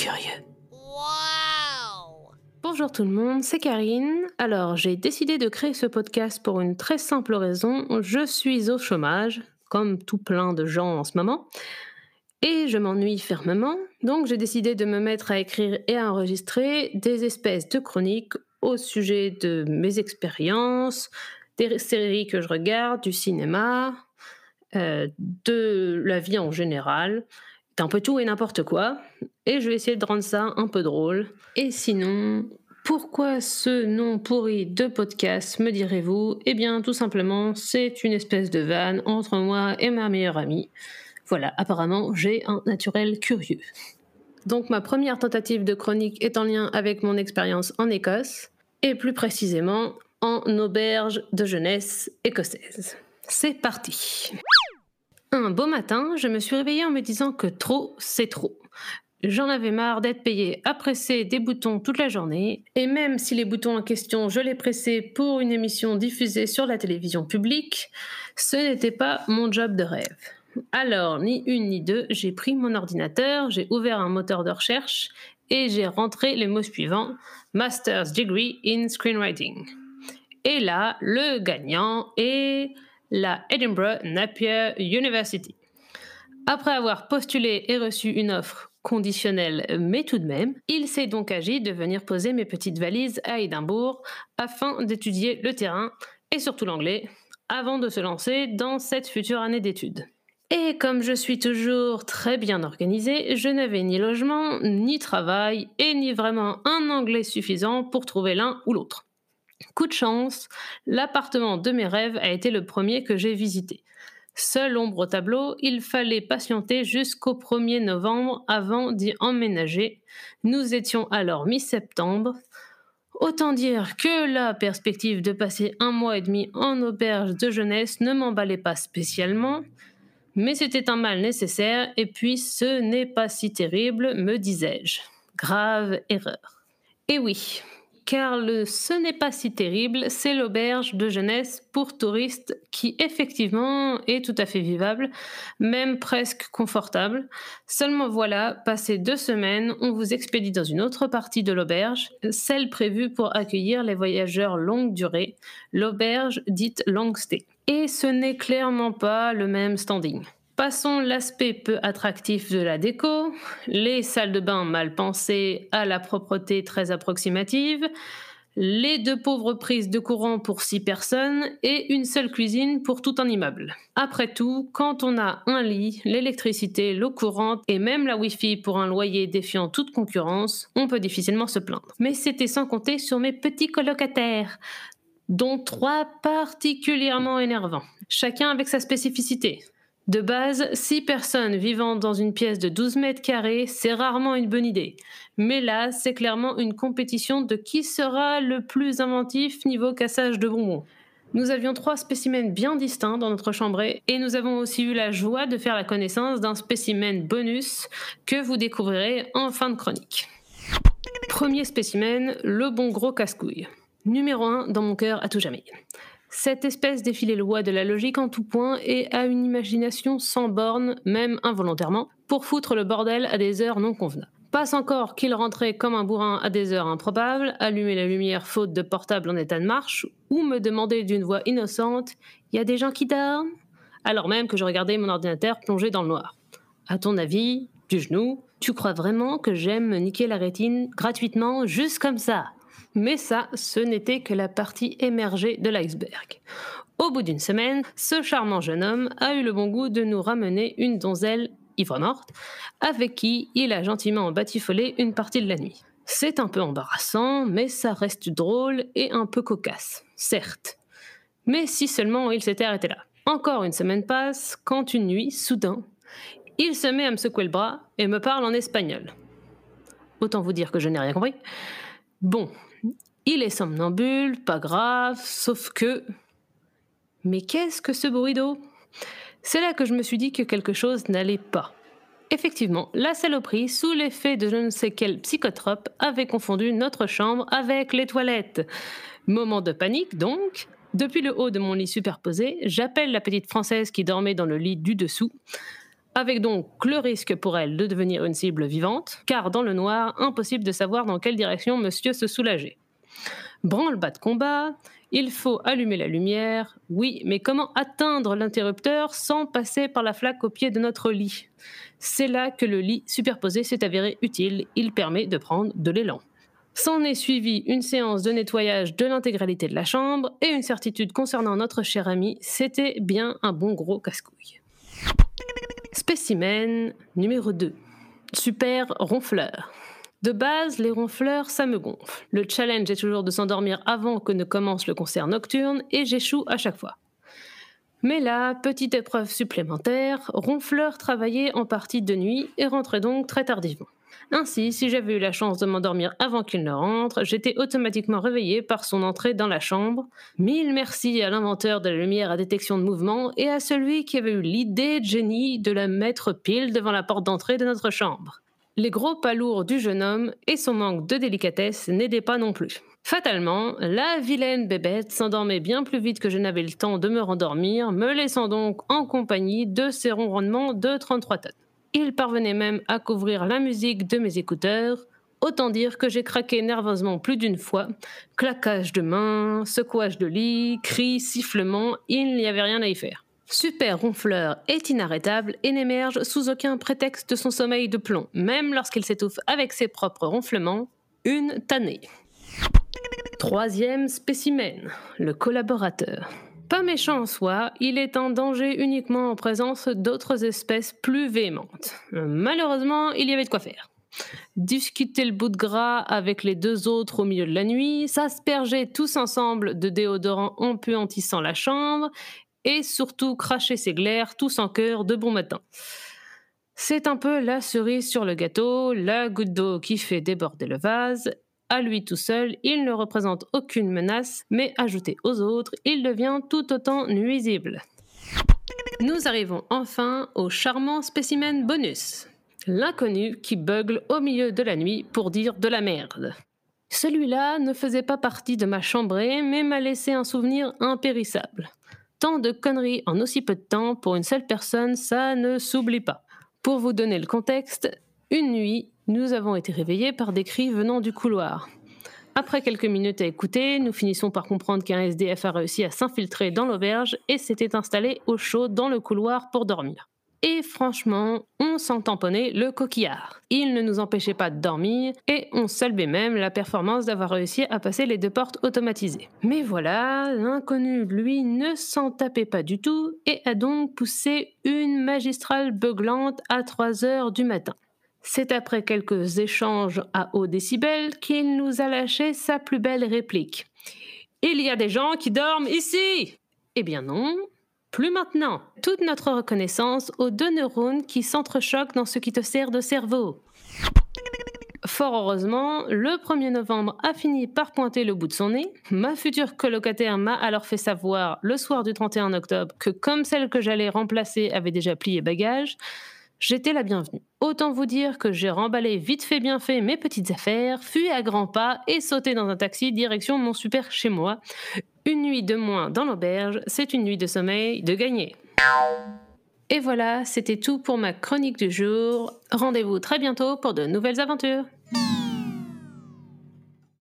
curieux. Bonjour tout le monde, c'est Karine. Alors, j'ai décidé de créer ce podcast pour une très simple raison. Je suis au chômage, comme tout plein de gens en ce moment, et je m'ennuie fermement. Donc, j'ai décidé de me mettre à écrire et à enregistrer des espèces de chroniques au sujet de mes expériences, des séries que je regarde, du cinéma, euh, de la vie en général, d'un peu tout et n'importe quoi. Et je vais essayer de rendre ça un peu drôle. Et sinon, pourquoi ce nom pourri de podcast, me direz-vous? Eh bien, tout simplement, c'est une espèce de vanne entre moi et ma meilleure amie. Voilà, apparemment, j'ai un naturel curieux. Donc, ma première tentative de chronique est en lien avec mon expérience en Écosse, et plus précisément en auberge de jeunesse écossaise. C'est parti Un beau matin, je me suis réveillée en me disant que trop, c'est trop. J'en avais marre d'être payée à presser des boutons toute la journée, et même si les boutons en question je les pressais pour une émission diffusée sur la télévision publique, ce n'était pas mon job de rêve. Alors, ni une ni deux, j'ai pris mon ordinateur, j'ai ouvert un moteur de recherche et j'ai rentré les mots suivants Master's Degree in Screenwriting. Et là, le gagnant est la Edinburgh Napier University. Après avoir postulé et reçu une offre conditionnelle, mais tout de même, il s'est donc agi de venir poser mes petites valises à Édimbourg afin d'étudier le terrain et surtout l'anglais avant de se lancer dans cette future année d'études. Et comme je suis toujours très bien organisée, je n'avais ni logement, ni travail, et ni vraiment un anglais suffisant pour trouver l'un ou l'autre. Coup de chance, l'appartement de mes rêves a été le premier que j'ai visité. Seule ombre au tableau, il fallait patienter jusqu'au 1er novembre avant d'y emménager. Nous étions alors mi-septembre. Autant dire que la perspective de passer un mois et demi en auberge de jeunesse ne m'emballait pas spécialement. Mais c'était un mal nécessaire, et puis ce n'est pas si terrible, me disais-je. Grave erreur. Et oui, car le ce n'est pas si terrible, c'est l'auberge de jeunesse pour touristes qui effectivement est tout à fait vivable, même presque confortable. Seulement voilà, passé deux semaines, on vous expédie dans une autre partie de l'auberge, celle prévue pour accueillir les voyageurs longue durée, l'auberge dite long stay et ce n'est clairement pas le même standing. Passons l'aspect peu attractif de la déco, les salles de bain mal pensées à la propreté très approximative, les deux pauvres prises de courant pour six personnes et une seule cuisine pour tout un immeuble. Après tout, quand on a un lit, l'électricité, l'eau courante et même la Wi-Fi pour un loyer défiant toute concurrence, on peut difficilement se plaindre. Mais c'était sans compter sur mes petits colocataires, dont trois particulièrement énervants, chacun avec sa spécificité. De base, six personnes vivant dans une pièce de 12 mètres carrés, c'est rarement une bonne idée. Mais là, c'est clairement une compétition de qui sera le plus inventif niveau cassage de bonbons. Nous avions trois spécimens bien distincts dans notre chambrée et nous avons aussi eu la joie de faire la connaissance d'un spécimen bonus que vous découvrirez en fin de chronique. Premier spécimen, le bon gros casse-couille numéro un dans mon cœur à tout jamais. Cette espèce défie les lois de la logique en tout point et a une imagination sans borne, même involontairement, pour foutre le bordel à des heures non convenables. Passe encore qu'il rentrait comme un bourrin à des heures improbables, allumer la lumière faute de portable en état de marche, ou me demander d'une voix innocente Y a des gens qui dorment? alors même que je regardais mon ordinateur plongé dans le noir. À ton avis, du genou, tu crois vraiment que j'aime me niquer la rétine gratuitement juste comme ça? Mais ça, ce n'était que la partie émergée de l'iceberg. Au bout d'une semaine, ce charmant jeune homme a eu le bon goût de nous ramener une donzelle ivre morte, avec qui il a gentiment batifolé une partie de la nuit. C'est un peu embarrassant, mais ça reste drôle et un peu cocasse, certes. Mais si seulement il s'était arrêté là. Encore une semaine passe, quand une nuit, soudain, il se met à me secouer le bras et me parle en espagnol. Autant vous dire que je n'ai rien compris. Bon, il est somnambule, pas grave, sauf que... Mais qu'est-ce que ce bruit d'eau? C'est là que je me suis dit que quelque chose n'allait pas. Effectivement, la saloperie, sous l'effet de je ne sais quel psychotrope, avait confondu notre chambre avec les toilettes. Moment de panique donc. Depuis le haut de mon lit superposé, j'appelle la petite française qui dormait dans le lit du dessous. avec donc le risque pour elle de devenir une cible vivante, car dans le noir, impossible de savoir dans quelle direction monsieur se soulageait. Branle-bas de combat, il faut allumer la lumière, oui, mais comment atteindre l'interrupteur sans passer par la flaque au pied de notre lit? C'est là que le lit superposé s'est avéré utile, il permet de prendre de l'élan. S'en est suivi une séance de nettoyage de l'intégralité de la chambre et une certitude concernant notre cher ami, c'était bien un bon gros casse-couille. Spécimen numéro 2. Super ronfleur. De base, les ronfleurs, ça me gonfle. Le challenge est toujours de s'endormir avant que ne commence le concert nocturne et j'échoue à chaque fois. Mais là, petite épreuve supplémentaire, ronfleur travaillait en partie de nuit et rentrait donc très tardivement. Ainsi, si j'avais eu la chance de m'endormir avant qu'il ne rentre, j'étais automatiquement réveillée par son entrée dans la chambre. Mille merci à l'inventeur de la lumière à détection de mouvement et à celui qui avait eu l'idée de génie de la mettre pile devant la porte d'entrée de notre chambre. Les gros pas lourds du jeune homme et son manque de délicatesse n'aidaient pas non plus. Fatalement, la vilaine bébête s'endormait bien plus vite que je n'avais le temps de me rendormir, me laissant donc en compagnie de ses ronronnements de 33 tonnes. Il parvenait même à couvrir la musique de mes écouteurs, autant dire que j'ai craqué nerveusement plus d'une fois. Claquage de mains, secouage de lit, cris, sifflements, il n'y avait rien à y faire. Super ronfleur est inarrêtable et n'émerge sous aucun prétexte de son sommeil de plomb, même lorsqu'il s'étouffe avec ses propres ronflements. Une tannée. Troisième spécimen, le collaborateur. Pas méchant en soi, il est en danger uniquement en présence d'autres espèces plus véhémentes. Malheureusement, il y avait de quoi faire. Discuter le bout de gras avec les deux autres au milieu de la nuit, s'asperger tous ensemble de déodorant empuantissant la chambre, et surtout cracher ses glaires tous en cœur de bon matin. C'est un peu la cerise sur le gâteau, la goutte d'eau qui fait déborder le vase. À lui tout seul, il ne représente aucune menace, mais ajouté aux autres, il devient tout autant nuisible. Nous arrivons enfin au charmant spécimen bonus. L'inconnu qui bugle au milieu de la nuit pour dire de la merde. Celui-là ne faisait pas partie de ma chambrée, mais m'a laissé un souvenir impérissable. Tant de conneries en aussi peu de temps pour une seule personne, ça ne s'oublie pas. Pour vous donner le contexte, une nuit, nous avons été réveillés par des cris venant du couloir. Après quelques minutes à écouter, nous finissons par comprendre qu'un SDF a réussi à s'infiltrer dans l'auberge et s'était installé au chaud dans le couloir pour dormir. Et franchement, on s'en tamponnait le coquillard. Il ne nous empêchait pas de dormir et on saluait même la performance d'avoir réussi à passer les deux portes automatisées. Mais voilà, l'inconnu, lui, ne s'en tapait pas du tout et a donc poussé une magistrale beuglante à 3 heures du matin. C'est après quelques échanges à haut décibel qu'il nous a lâché sa plus belle réplique. Il y a des gens qui dorment ici Eh bien non, plus maintenant. Toute notre reconnaissance aux deux neurones qui s'entrechoquent dans ce qui te sert de cerveau. Fort heureusement, le 1er novembre a fini par pointer le bout de son nez. Ma future colocataire m'a alors fait savoir le soir du 31 octobre que comme celle que j'allais remplacer avait déjà plié bagage, j'étais la bienvenue. Autant vous dire que j'ai remballé vite fait bien fait mes petites affaires, fui à grands pas et sauté dans un taxi direction mon super chez moi. Une nuit de moins dans l'auberge, c'est une nuit de sommeil de gagner. Et voilà, c'était tout pour ma chronique du jour. Rendez-vous très bientôt pour de nouvelles aventures.